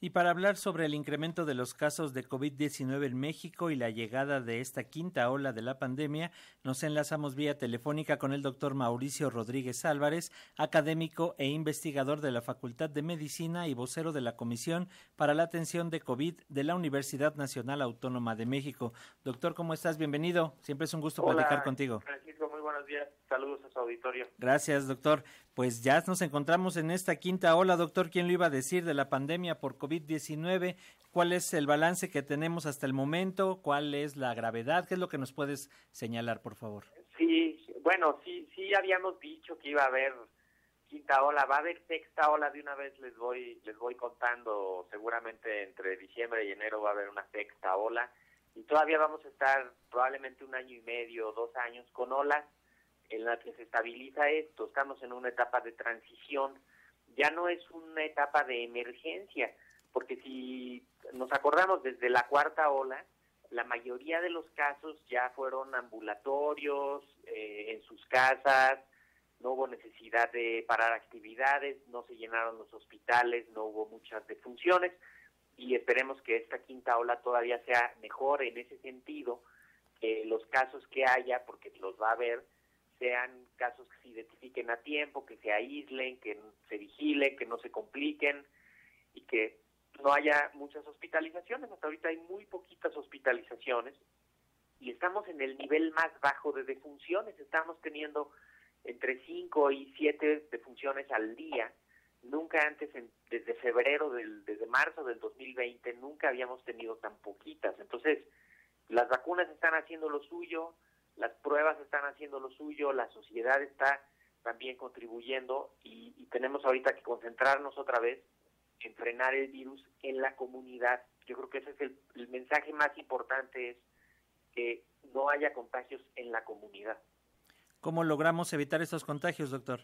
Y para hablar sobre el incremento de los casos de COVID-19 en México y la llegada de esta quinta ola de la pandemia, nos enlazamos vía telefónica con el doctor Mauricio Rodríguez Álvarez, académico e investigador de la Facultad de Medicina y vocero de la Comisión para la Atención de COVID de la Universidad Nacional Autónoma de México. Doctor, ¿cómo estás? Bienvenido. Siempre es un gusto platicar contigo. Francisco, muy buenos días. Saludos a su auditorio. Gracias, doctor. Pues ya nos encontramos en esta quinta ola, doctor. ¿Quién lo iba a decir de la pandemia por COVID-19? ¿Cuál es el balance que tenemos hasta el momento? ¿Cuál es la gravedad? ¿Qué es lo que nos puedes señalar, por favor? Sí, bueno, sí, sí habíamos dicho que iba a haber quinta ola, va a haber sexta ola de una vez les voy les voy contando, seguramente entre diciembre y enero va a haber una sexta ola y todavía vamos a estar probablemente un año y medio, dos años con olas en la que se estabiliza esto, estamos en una etapa de transición, ya no es una etapa de emergencia, porque si nos acordamos desde la cuarta ola, la mayoría de los casos ya fueron ambulatorios, eh, en sus casas, no hubo necesidad de parar actividades, no se llenaron los hospitales, no hubo muchas defunciones y esperemos que esta quinta ola todavía sea mejor en ese sentido, que los casos que haya, porque los va a haber, sean casos que se identifiquen a tiempo, que se aíslen, que se vigilen, que no se compliquen y que no haya muchas hospitalizaciones. Hasta ahorita hay muy poquitas hospitalizaciones y estamos en el nivel más bajo de defunciones. Estamos teniendo entre 5 y 7 defunciones al día. Nunca antes, desde febrero, del, desde marzo del 2020, nunca habíamos tenido tan poquitas. Entonces, las vacunas están haciendo lo suyo, las pruebas están haciendo lo suyo, la sociedad está también contribuyendo y, tenemos ahorita que concentrarnos otra vez en frenar el virus en la comunidad. Yo creo que ese es el, el mensaje más importante, es que no haya contagios en la comunidad. ¿Cómo logramos evitar estos contagios, doctor?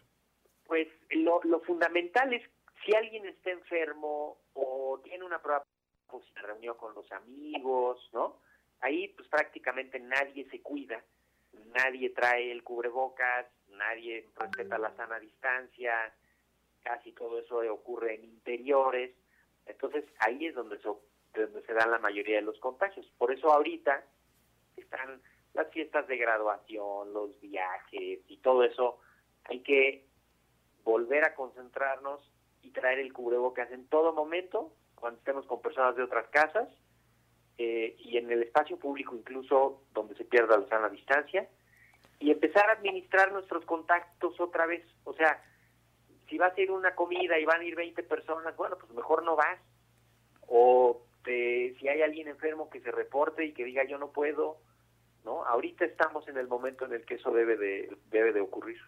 Pues lo, lo fundamental es si alguien está enfermo o tiene una prueba, pues se reunió con los amigos, ¿no? Ahí pues prácticamente nadie se cuida nadie trae el cubrebocas, nadie respeta la sana distancia, casi todo eso ocurre en interiores, entonces ahí es donde, donde se dan la mayoría de los contagios. Por eso ahorita están las fiestas de graduación, los viajes y todo eso, hay que volver a concentrarnos y traer el cubrebocas en todo momento, cuando estemos con personas de otras casas, eh, y en el espacio público incluso donde se pierda la sana distancia y empezar a administrar nuestros contactos otra vez. O sea, si vas a ir una comida y van a ir 20 personas, bueno, pues mejor no vas. O si hay alguien enfermo que se reporte y que diga yo no puedo, ¿no? Ahorita estamos en el momento en el que eso debe de, debe de ocurrir.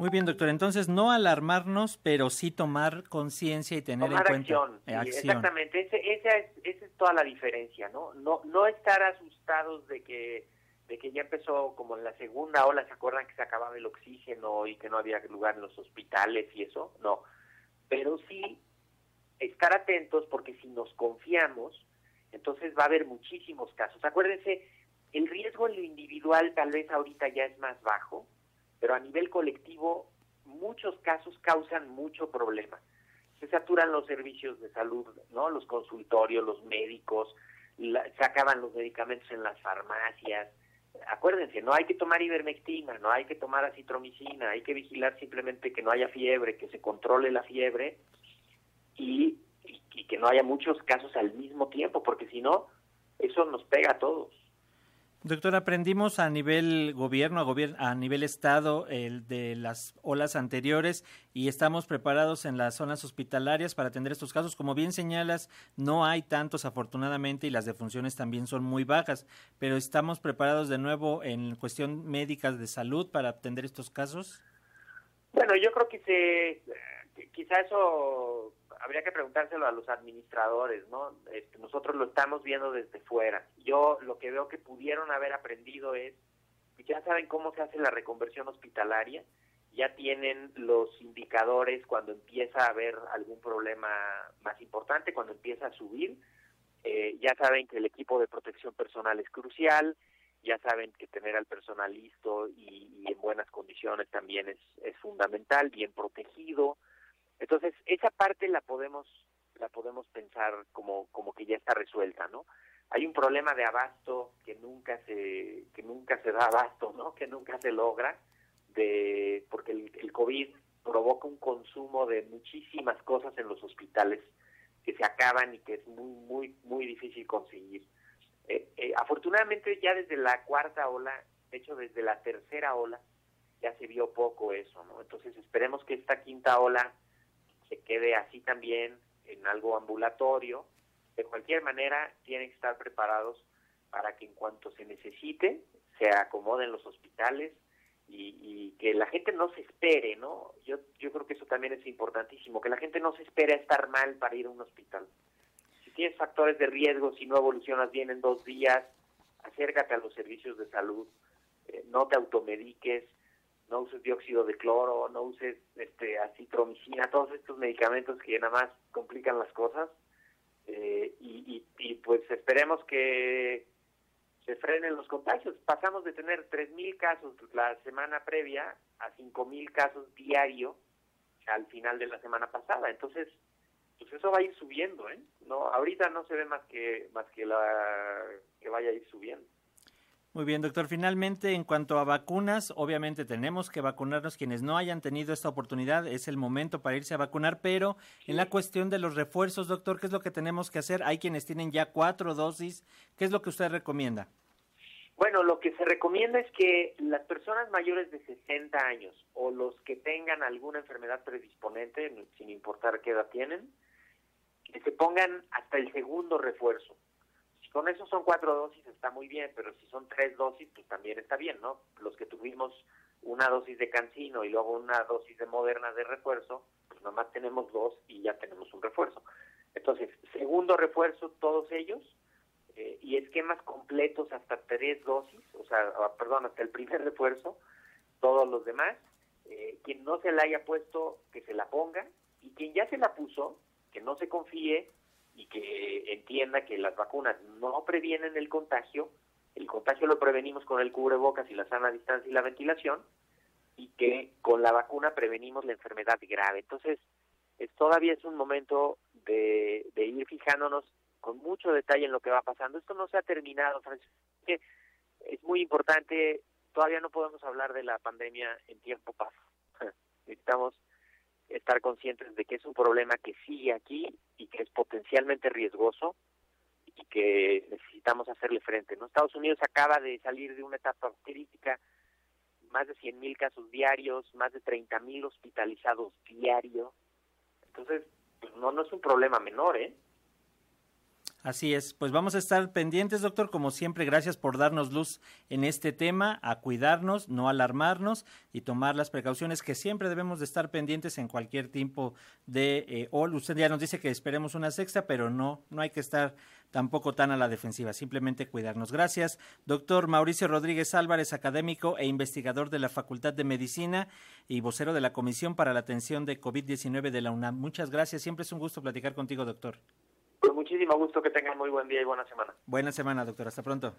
Muy bien, doctor. Entonces, no alarmarnos, pero sí tomar conciencia y tener en cuenta acción, Exactamente, esa, es, esa es toda la diferencia, ¿no? No, no estar asustados de que de que ya empezó como en la segunda ola, ¿se acuerdan que se acababa el oxígeno y que no había lugar en los hospitales y eso? No, pero sí estar atentos porque si nos confiamos, entonces va a haber muchísimos casos. Acuérdense, el riesgo en lo individual tal vez ahorita ya es más bajo, pero a nivel colectivo muchos casos causan mucho problema. Se saturan los servicios de salud, ¿no? Los consultorios, los médicos, se acaban los medicamentos en las farmacias. Acuérdense, no hay que tomar ivermectina, no hay que tomar acitromicina, hay que vigilar simplemente que no haya fiebre, que se controle la fiebre y que no haya muchos casos al mismo tiempo, porque si no, eso nos pega a todos. Doctor, aprendimos a nivel gobierno, a, a nivel estado, el de las olas anteriores y estamos preparados en las zonas hospitalarias para atender estos casos. Como bien señalas, no hay tantos afortunadamente y las defunciones también son muy bajas, pero estamos preparados de nuevo en cuestión médica de salud para atender estos casos. Bueno, yo creo que se, quizá eso habría que preguntárselo a los administradores, ¿no? Este, nosotros lo estamos viendo desde fuera. Yo lo que pudieron haber aprendido es, ya saben cómo se hace la reconversión hospitalaria, ya tienen los indicadores cuando empieza a haber algún problema más importante, cuando empieza a subir, eh, ya saben que el equipo de protección personal es crucial, ya saben que tener al personal listo y, y en buenas condiciones también es, es fundamental, bien protegido, entonces, esa parte la podemos la podemos pensar como, como que ya está resuelta, ¿no? Hay un problema de abasto que nunca se, que nunca se da abasto, ¿no? Que nunca se logra, de, porque el, COVID provoca un consumo de muchísimas cosas en los hospitales que se acaban y que es muy, muy, muy difícil conseguir. Eh, eh, afortunadamente ya desde la cuarta ola, de hecho desde la tercera ola, ya se vio poco eso, ¿no? Entonces esperemos que esta quinta ola se quede así también en algo ambulatorio. De cualquier manera, tienen que estar preparados para que en cuanto se necesite, se acomoden los hospitales y, que la gente no se espere, ¿no? Yo, yo creo que eso también es importantísimo, que la gente no se espere a estar mal para ir a un hospital. Si tienes factores de riesgo, si no evolucionas bien en dos días, acércate a los servicios de salud, eh, no te automediques, no uses dióxido de cloro, no uses este, acitromicina, todos estos medicamentos que nada más complican las cosas. Eh, y, y, pues esperemos que se frenen los contagios. Pasamos de tener 3.000 casos la semana previa a 5.000 casos diario al final de la semana pasada. Entonces, pues eso va a ir subiendo, ¿eh? No, ahorita no se ve más que más que la que vaya a ir subiendo. Muy bien, doctor. Finalmente, en cuanto a vacunas, obviamente tenemos que vacunarnos. Quienes no hayan tenido esta oportunidad, es el momento para irse a vacunar, pero en la cuestión de los refuerzos, doctor, ¿qué es lo que tenemos que hacer? Hay quienes tienen ya cuatro dosis. ¿Qué es lo que usted recomienda? Bueno, lo que se recomienda es que las personas mayores de 60 años o los que tengan alguna enfermedad predisponente, sin importar qué edad tienen, que se pongan hasta el segundo refuerzo con eso son cuatro dosis está muy bien, pero si son tres dosis, pues también está bien, ¿no? Los que tuvimos una dosis de cancino y luego una dosis de moderna de refuerzo, pues nomás tenemos dos y ya tenemos un refuerzo. Entonces, segundo refuerzo, todos ellos, eh, y esquemas completos hasta tres dosis, o sea, ah, perdón, hasta el primer refuerzo, todos los demás. Eh, quien no se la haya puesto, que se la ponga, y quien ya se la puso, que no se confíe y que entienda que las vacunas no previenen el contagio, el contagio lo prevenimos con el cubrebocas y la sana distancia y la ventilación, y que con la vacuna prevenimos la enfermedad grave. Entonces, es, todavía es un momento de, ir fijándonos con mucho detalle en lo que va pasando. Esto no se ha terminado, Francisco. Es muy importante, todavía no podemos hablar de la pandemia en tiempo paso. Necesitamos estar conscientes de que es un problema que sigue aquí y que es potencialmente riesgoso y que necesitamos hacerle frente. ¿no? Estados Unidos acaba de salir de una etapa crítica, más de 100.000 casos diarios, más de 30.000 hospitalizados diarios. Entonces, pues, no, no es un problema menor, ¿eh? Así es, pues vamos a estar pendientes, doctor, como siempre, gracias por darnos luz en este tema, a cuidarnos, no alarmarnos y tomar las precauciones que siempre debemos de estar pendientes en cualquier tipo de eh, Usted ya nos dice que esperemos una sexta, pero no, no hay que estar tampoco tan a la defensiva, simplemente cuidarnos. Gracias, doctor Mauricio Rodríguez Álvarez, académico e investigador de la Facultad de Medicina y vocero de la Comisión para la Atención de COVID-19 de la UNAM. Muchas gracias, siempre es un gusto platicar contigo, doctor muchísimo gusto, que tengan muy buen día y buena semana. Buena semana, doctor. Hasta pronto.